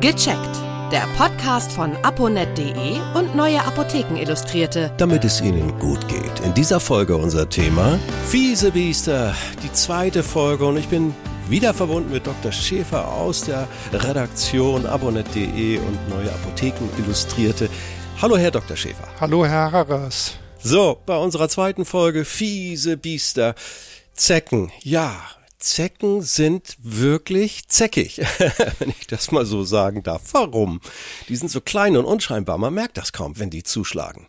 Gecheckt. Der Podcast von aponet.de und Neue Apotheken Illustrierte. Damit es Ihnen gut geht. In dieser Folge unser Thema Fiese Biester, die zweite Folge und ich bin wieder verbunden mit Dr. Schäfer aus der Redaktion abonet.de und Neue Apotheken Illustrierte. Hallo Herr Dr. Schäfer. Hallo Herr Harras. So, bei unserer zweiten Folge Fiese Biester. Zecken, ja, Zecken sind wirklich zeckig, wenn ich das mal so sagen darf. Warum? Die sind so klein und unscheinbar, man merkt das kaum, wenn die zuschlagen.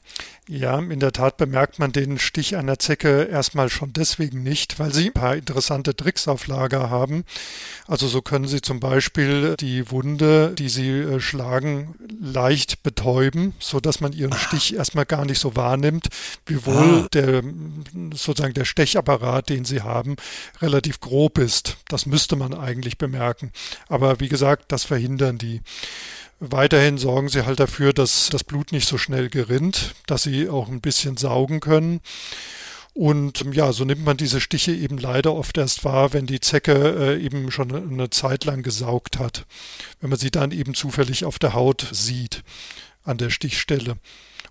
Ja, in der Tat bemerkt man den Stich einer Zecke erstmal schon deswegen nicht, weil sie ein paar interessante Tricks auf Lager haben. Also so können sie zum Beispiel die Wunde, die sie äh, schlagen, leicht betäuben, so dass man ihren Stich erstmal gar nicht so wahrnimmt, wiewohl ah. der sozusagen der Stechapparat, den sie haben, relativ grob ist. Das müsste man eigentlich bemerken. Aber wie gesagt, das verhindern die. Weiterhin sorgen sie halt dafür, dass das Blut nicht so schnell gerinnt, dass sie auch ein bisschen saugen können. Und ja, so nimmt man diese Stiche eben leider oft erst wahr, wenn die Zecke äh, eben schon eine Zeit lang gesaugt hat. Wenn man sie dann eben zufällig auf der Haut sieht, an der Stichstelle.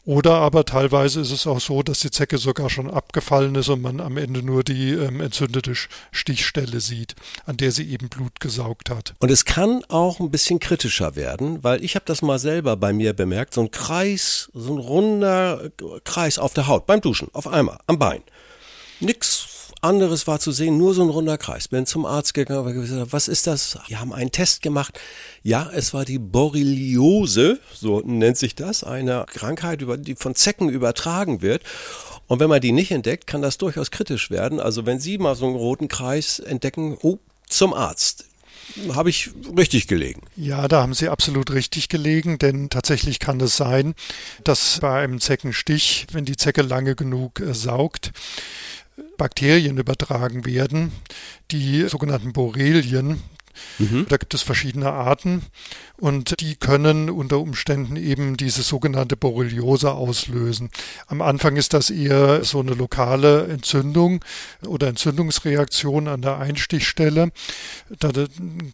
Oder aber teilweise ist es auch so, dass die Zecke sogar schon abgefallen ist und man am Ende nur die ähm, entzündete Stichstelle sieht, an der sie eben Blut gesaugt hat. Und es kann auch ein bisschen kritischer werden, weil ich habe das mal selber bei mir bemerkt, so ein Kreis, so ein runder Kreis auf der Haut beim Duschen, auf einmal, am Bein. Anderes war zu sehen, nur so ein runder Kreis. Bin zum Arzt gegangen, gesagt, was ist das? Wir haben einen Test gemacht. Ja, es war die Borreliose, so nennt sich das, eine Krankheit, die von Zecken übertragen wird. Und wenn man die nicht entdeckt, kann das durchaus kritisch werden. Also wenn Sie mal so einen roten Kreis entdecken, oh, zum Arzt habe ich richtig gelegen. Ja, da haben Sie absolut richtig gelegen, denn tatsächlich kann es sein, dass bei einem Zeckenstich, wenn die Zecke lange genug äh, saugt, Bakterien übertragen werden, die sogenannten Borrelien. Mhm. Da gibt es verschiedene Arten und die können unter Umständen eben diese sogenannte Borreliose auslösen. Am Anfang ist das eher so eine lokale Entzündung oder Entzündungsreaktion an der Einstichstelle. Da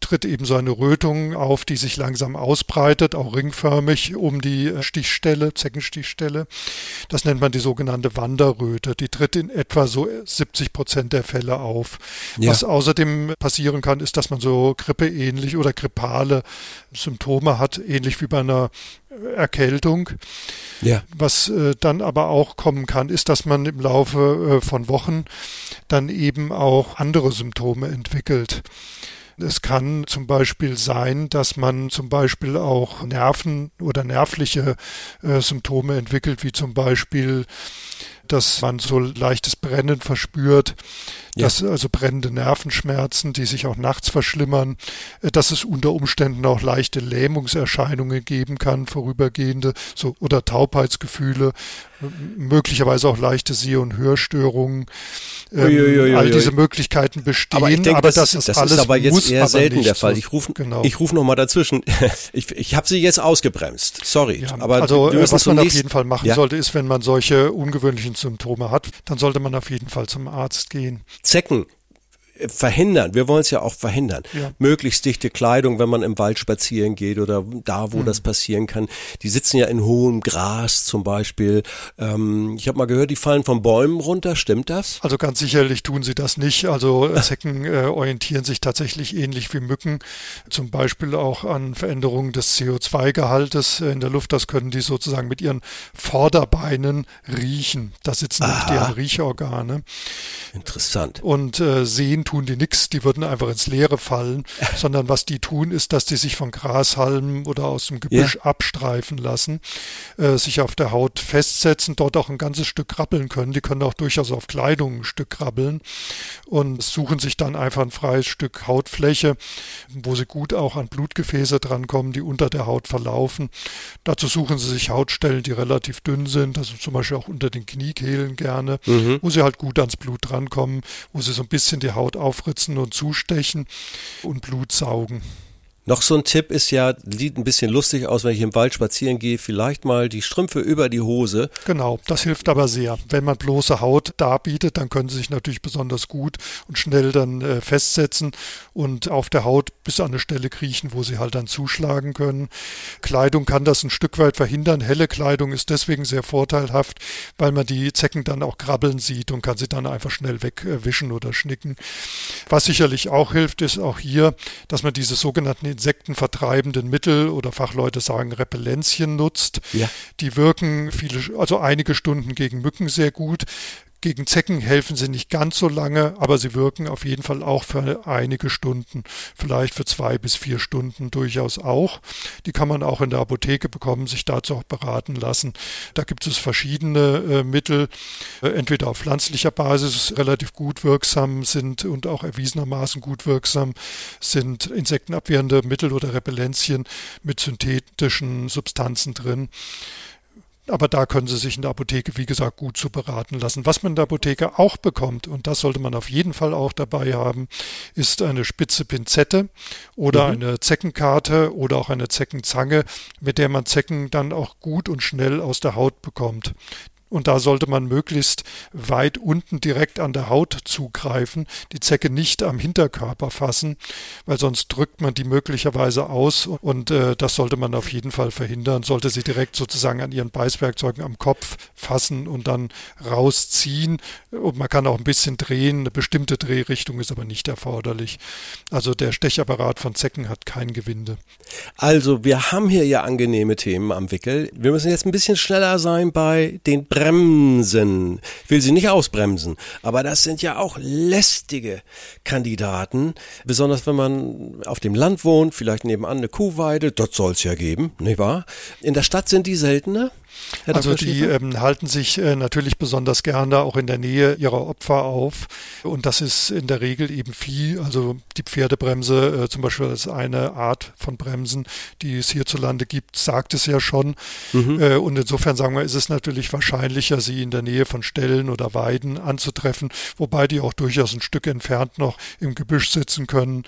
tritt eben so eine Rötung auf, die sich langsam ausbreitet, auch ringförmig um die Stichstelle, Zeckenstichstelle. Das nennt man die sogenannte Wanderröte. Die tritt in etwa so 70 Prozent der Fälle auf. Ja. Was außerdem passieren kann, ist, dass man so grippeähnlich oder grippale Symptome hat, ähnlich wie bei einer Erkältung. Ja. Was äh, dann aber auch kommen kann, ist, dass man im Laufe äh, von Wochen dann eben auch andere Symptome entwickelt. Es kann zum Beispiel sein, dass man zum Beispiel auch Nerven oder nervliche äh, Symptome entwickelt, wie zum Beispiel dass man so leichtes Brennen verspürt, ja. dass also brennende Nervenschmerzen, die sich auch nachts verschlimmern, äh, dass es unter Umständen auch leichte Lähmungserscheinungen geben kann, vorübergehende, so oder Taubheitsgefühle, möglicherweise auch leichte Seh- und Hörstörungen. Ähm, all diese Möglichkeiten bestehen, aber, denke, aber das, das, ist das alles ist aber jetzt eher selten der Fall. Ich rufe genau. ich ruf noch mal dazwischen. Ich, ich habe Sie jetzt ausgebremst. Sorry, ja, aber also äh, was man auf jeden Fall machen ja? sollte, ist, wenn man solche ungewöhnlichen Symptome hat, dann sollte man auf jeden Fall zum Arzt gehen. Zecken verhindern, wir wollen es ja auch verhindern, ja. möglichst dichte Kleidung, wenn man im Wald spazieren geht oder da, wo mhm. das passieren kann. Die sitzen ja in hohem Gras zum Beispiel. Ähm, ich habe mal gehört, die fallen von Bäumen runter, stimmt das? Also ganz sicherlich tun sie das nicht. Also Zecken äh, orientieren sich tatsächlich ähnlich wie Mücken, zum Beispiel auch an Veränderungen des CO2-Gehaltes in der Luft. Das können die sozusagen mit ihren Vorderbeinen riechen. Da sitzen nämlich deren Riechorgane. Interessant. Und äh, sehen tun die nichts, die würden einfach ins Leere fallen, sondern was die tun, ist, dass die sich von Grashalmen oder aus dem Gebüsch ja. abstreifen lassen, äh, sich auf der Haut festsetzen, dort auch ein ganzes Stück krabbeln können. Die können auch durchaus auf Kleidung ein Stück krabbeln und suchen sich dann einfach ein freies Stück Hautfläche, wo sie gut auch an Blutgefäße drankommen, die unter der Haut verlaufen. Dazu suchen sie sich Hautstellen, die relativ dünn sind, also zum Beispiel auch unter den Kniekehlen gerne, mhm. wo sie halt gut ans Blut drankommen, wo sie so ein bisschen die Haut aufritzen und zustechen und Blut saugen. Noch so ein Tipp ist ja, sieht ein bisschen lustig aus, wenn ich im Wald spazieren gehe, vielleicht mal die Strümpfe über die Hose. Genau, das hilft aber sehr. Wenn man bloße Haut darbietet, dann können sie sich natürlich besonders gut und schnell dann äh, festsetzen und auf der Haut bis an eine Stelle kriechen, wo sie halt dann zuschlagen können. Kleidung kann das ein Stück weit verhindern. Helle Kleidung ist deswegen sehr vorteilhaft, weil man die Zecken dann auch krabbeln sieht und kann sie dann einfach schnell wegwischen oder schnicken. Was sicherlich auch hilft, ist auch hier, dass man diese sogenannten insektenvertreibenden Mittel oder Fachleute sagen Repellenzien nutzt. Ja. Die wirken viele, also einige Stunden gegen Mücken sehr gut. Gegen Zecken helfen sie nicht ganz so lange, aber sie wirken auf jeden Fall auch für einige Stunden, vielleicht für zwei bis vier Stunden durchaus auch. Die kann man auch in der Apotheke bekommen, sich dazu auch beraten lassen. Da gibt es verschiedene äh, Mittel, äh, entweder auf pflanzlicher Basis relativ gut wirksam sind und auch erwiesenermaßen gut wirksam sind insektenabwehrende Mittel oder Repellenzien mit synthetischen Substanzen drin. Aber da können Sie sich in der Apotheke, wie gesagt, gut zu beraten lassen. Was man in der Apotheke auch bekommt, und das sollte man auf jeden Fall auch dabei haben, ist eine spitze Pinzette oder mhm. eine Zeckenkarte oder auch eine Zeckenzange, mit der man Zecken dann auch gut und schnell aus der Haut bekommt. Und da sollte man möglichst weit unten direkt an der Haut zugreifen, die Zecke nicht am Hinterkörper fassen, weil sonst drückt man die möglicherweise aus und äh, das sollte man auf jeden Fall verhindern, sollte sie direkt sozusagen an ihren Beißwerkzeugen am Kopf fassen und dann rausziehen. Und man kann auch ein bisschen drehen, eine bestimmte Drehrichtung ist aber nicht erforderlich. Also der Stechapparat von Zecken hat kein Gewinde. Also wir haben hier ja angenehme Themen am Wickel. Wir müssen jetzt ein bisschen schneller sein bei den Bremsen bremsen. Ich will sie nicht ausbremsen, aber das sind ja auch lästige Kandidaten. Besonders wenn man auf dem Land wohnt, vielleicht nebenan eine Kuhweide, dort soll es ja geben, nicht wahr? In der Stadt sind die seltener. Herr also die ähm, halten sich äh, natürlich besonders gerne auch in der Nähe ihrer Opfer auf. Und das ist in der Regel eben Vieh. Also die Pferdebremse äh, zum Beispiel ist eine Art von Bremsen, die es hierzulande gibt, sagt es ja schon. Mhm. Äh, und insofern sagen wir, ist es natürlich wahrscheinlicher, sie in der Nähe von Ställen oder Weiden anzutreffen, wobei die auch durchaus ein Stück entfernt noch im Gebüsch sitzen können.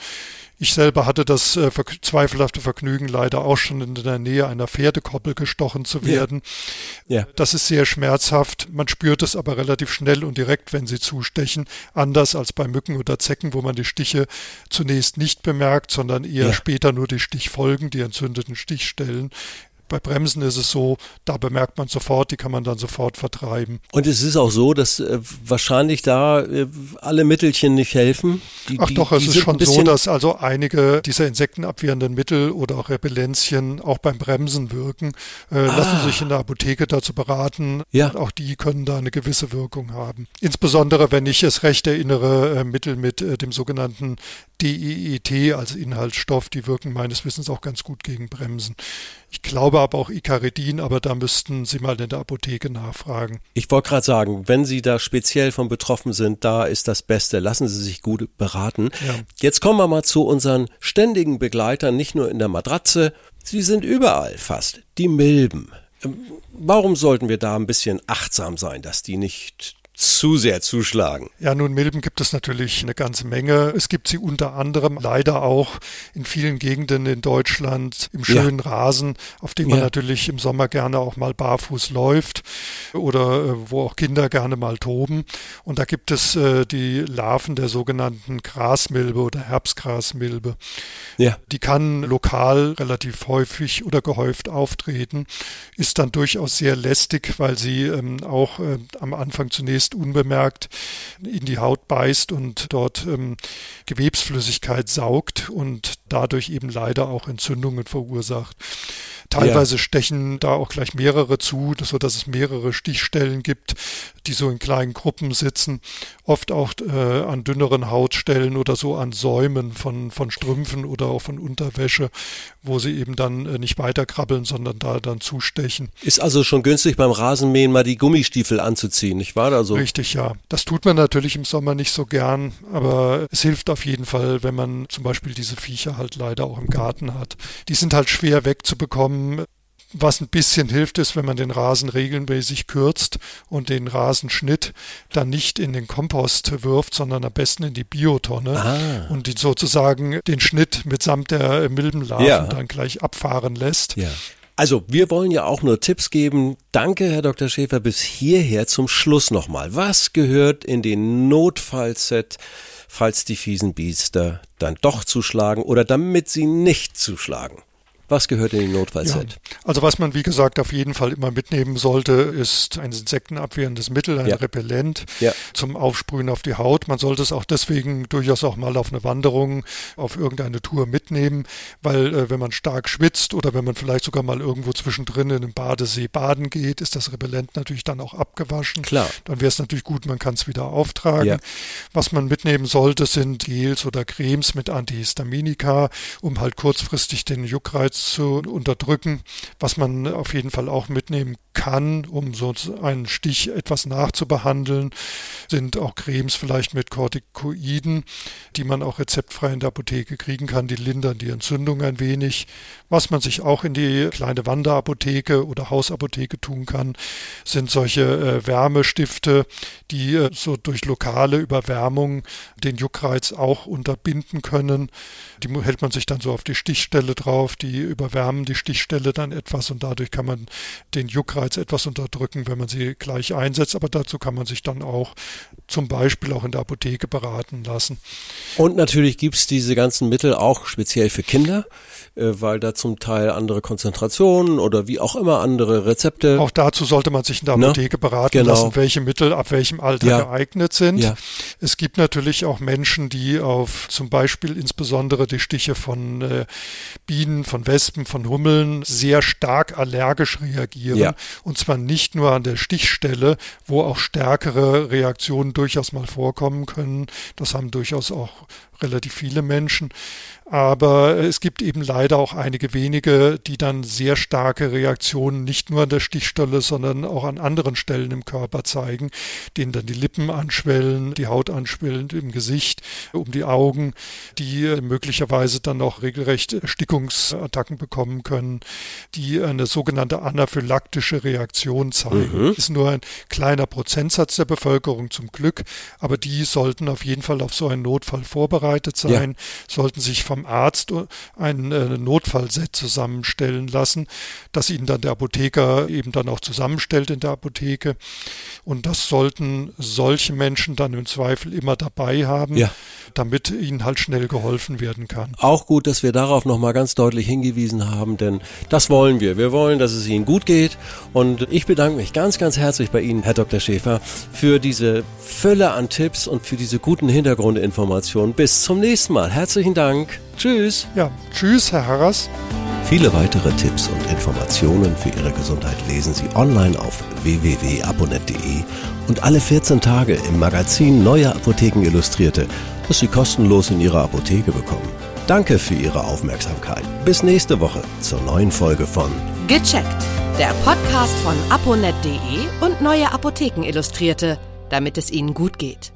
Ich selber hatte das äh, zweifelhafte Vergnügen, leider auch schon in der Nähe einer Pferdekoppel gestochen zu werden. Ja. ja. Das ist sehr schmerzhaft. Man spürt es aber relativ schnell und direkt, wenn sie zustechen. Anders als bei Mücken oder Zecken, wo man die Stiche zunächst nicht bemerkt, sondern eher ja. später nur die Stichfolgen, die entzündeten Stichstellen bei Bremsen ist es so, da bemerkt man sofort, die kann man dann sofort vertreiben. Und es ist auch so, dass äh, wahrscheinlich da äh, alle Mittelchen nicht helfen. Die, Ach doch, es ist schon so, dass also einige dieser insektenabwehrenden Mittel oder auch Repellenzien auch beim Bremsen wirken. Äh, ah. Lassen sich in der Apotheke dazu beraten. Ja. Auch die können da eine gewisse Wirkung haben. Insbesondere, wenn ich es recht erinnere, äh, Mittel mit äh, dem sogenannten DEET als Inhaltsstoff, die wirken meines Wissens auch ganz gut gegen Bremsen. Ich glaube aber auch Icaridin, aber da müssten Sie mal in der Apotheke nachfragen. Ich wollte gerade sagen, wenn Sie da speziell von betroffen sind, da ist das Beste. Lassen Sie sich gut beraten. Ja. Jetzt kommen wir mal zu unseren ständigen Begleitern, nicht nur in der Matratze. Sie sind überall fast. Die Milben. Ähm, warum sollten wir da ein bisschen achtsam sein, dass die nicht zu sehr zuschlagen. Ja, nun, Milben gibt es natürlich eine ganze Menge. Es gibt sie unter anderem leider auch in vielen Gegenden in Deutschland im schönen ja. Rasen, auf dem man ja. natürlich im Sommer gerne auch mal barfuß läuft oder äh, wo auch Kinder gerne mal toben. Und da gibt es äh, die Larven der sogenannten Grasmilbe oder Herbstgrasmilbe. Ja. Die kann lokal relativ häufig oder gehäuft auftreten, ist dann durchaus sehr lästig, weil sie ähm, auch äh, am Anfang zunächst möglichst unbemerkt in die Haut beißt und dort ähm, Gewebsflüssigkeit saugt und dadurch eben leider auch Entzündungen verursacht. Teilweise ja. stechen da auch gleich mehrere zu, so dass es mehrere Stichstellen gibt, die so in kleinen Gruppen sitzen. Oft auch äh, an dünneren Hautstellen oder so an Säumen von, von Strümpfen oder auch von Unterwäsche, wo sie eben dann äh, nicht weiterkrabbeln, sondern da dann zustechen. Ist also schon günstig beim Rasenmähen mal die Gummistiefel anzuziehen, nicht wahr? Also Richtig, ja. Das tut man natürlich im Sommer nicht so gern, aber es hilft auf jeden Fall, wenn man zum Beispiel diese Viecher halt leider auch im Garten hat. Die sind halt schwer wegzubekommen Was ein bisschen hilft, ist, wenn man den Rasen regelmäßig kürzt und den Rasenschnitt dann nicht in den Kompost wirft, sondern am besten in die Biotonne ah. und die sozusagen den Schnitt mitsamt der Milbenlarven ja. dann gleich abfahren lässt. Ja. Also, wir wollen ja auch nur Tipps geben. Danke, Herr Dr. Schäfer, bis hierher zum Schluss nochmal. Was gehört in den Notfallset, falls die fiesen Biester dann doch zuschlagen oder damit sie nicht zuschlagen? Was gehört in den Notfallset? Ja, also was man wie gesagt auf jeden Fall immer mitnehmen sollte, ist ein insektenabwehrendes Mittel, ein ja. Repellent ja. zum Aufsprühen auf die Haut. Man sollte es auch deswegen durchaus auch mal auf eine Wanderung, auf irgendeine Tour mitnehmen, weil äh, wenn man stark schwitzt oder wenn man vielleicht sogar mal irgendwo zwischendrin in einem Badesee baden geht, ist das Repellent natürlich dann auch abgewaschen. Klar. Dann wäre es natürlich gut, man kann es wieder auftragen. Was man mitnehmen sollte, sind Gels oder Cremes mit Antihistaminika, um halt kurzfristig den Juckreiz zu unterdrücken, was man auf jeden Fall auch mitnehmen kann, um so einen Stich etwas nachzubehandeln, sind auch Cremes vielleicht mit Corticoiden, die man auch rezeptfrei in der Apotheke kriegen kann, die lindern die Entzündung ein wenig. Was man sich auch in die kleine Wanderapotheke oder Hausapotheke tun kann, sind solche äh, Wärmestifte, die äh, so durch lokale Überwärmung den Juckreiz auch unterbinden können. Die hält man sich dann so auf die Stichstelle drauf, die überwärmen die Stichstelle dann etwas und dadurch kann man den Juckreiz etwas unterdrücken, wenn man sie gleich einsetzt. Aber dazu kann man sich dann auch zum Beispiel auch in der Apotheke beraten lassen. Und natürlich gibt es diese ganzen Mittel auch speziell für Kinder, äh, weil da zum Teil andere Konzentrationen oder wie auch immer andere Rezepte. Auch dazu sollte man sich in der ne? Apotheke ne? beraten genau. lassen, welche Mittel ab welchem Alter ja. geeignet sind. Ja. Es gibt natürlich auch Menschen, die auf zum Beispiel insbesondere die Stiche von äh, Bienen, von Wespen, von Hummeln sehr stark allergisch reagieren. Ja. Und zwar nicht nur an der Stichstelle, wo auch stärkere Reaktionen durchaus mal vorkommen können. Das haben durchaus auch relativ viele Menschen. Aber es gibt eben leider auch einige wenige, die dann sehr starke Reaktionen nicht nur an der Stichstelle, sondern auch an anderen Stellen im Körper zeigen, denen dann die Lippen anschwellen, die Haut anschwellen im Gesicht, um die Augen, die möglicherweise dann auch regelrecht Erstickungsattacken bekommen können, die eine sogenannte anaphylaktische Reaktion zeigen. Mhm. Ist nur ein kleiner Prozentsatz der Bevölkerung zum Glück, aber die sollten auf jeden Fall auf so einen Notfall vorbereitet sein, ja. sollten sich vom Arzt ein äh, Notfallset zusammenstellen lassen, das ihnen dann der Apotheker eben dann auch zusammenstellt in der Apotheke. Und das sollten solche Menschen dann im Zweifel immer dabei haben, ja. damit ihnen halt schnell geholfen werden kann. Auch gut, dass wir darauf nochmal ganz deutlich hingewiesen haben, denn das wollen wir. Wir wollen, dass es Ihnen gut geht. Und ich bedanke mich ganz, ganz herzlich bei Ihnen, Herr Dr. Schäfer, für diese Fülle an Tipps und für diese guten Hintergrundinformationen. Bis zum nächsten Mal. Herzlichen Dank. Tschüss. Ja, tschüss, Herr Harras. Viele weitere Tipps und Informationen für Ihre Gesundheit lesen Sie online auf www.abonnet.de und alle 14 Tage im Magazin Neue Apotheken Illustrierte, das Sie kostenlos in Ihrer Apotheke bekommen. Danke für Ihre Aufmerksamkeit. Bis nächste Woche zur neuen Folge von Gecheckt, der Podcast von aponet.de und Neue Apotheken Illustrierte, damit es Ihnen gut geht.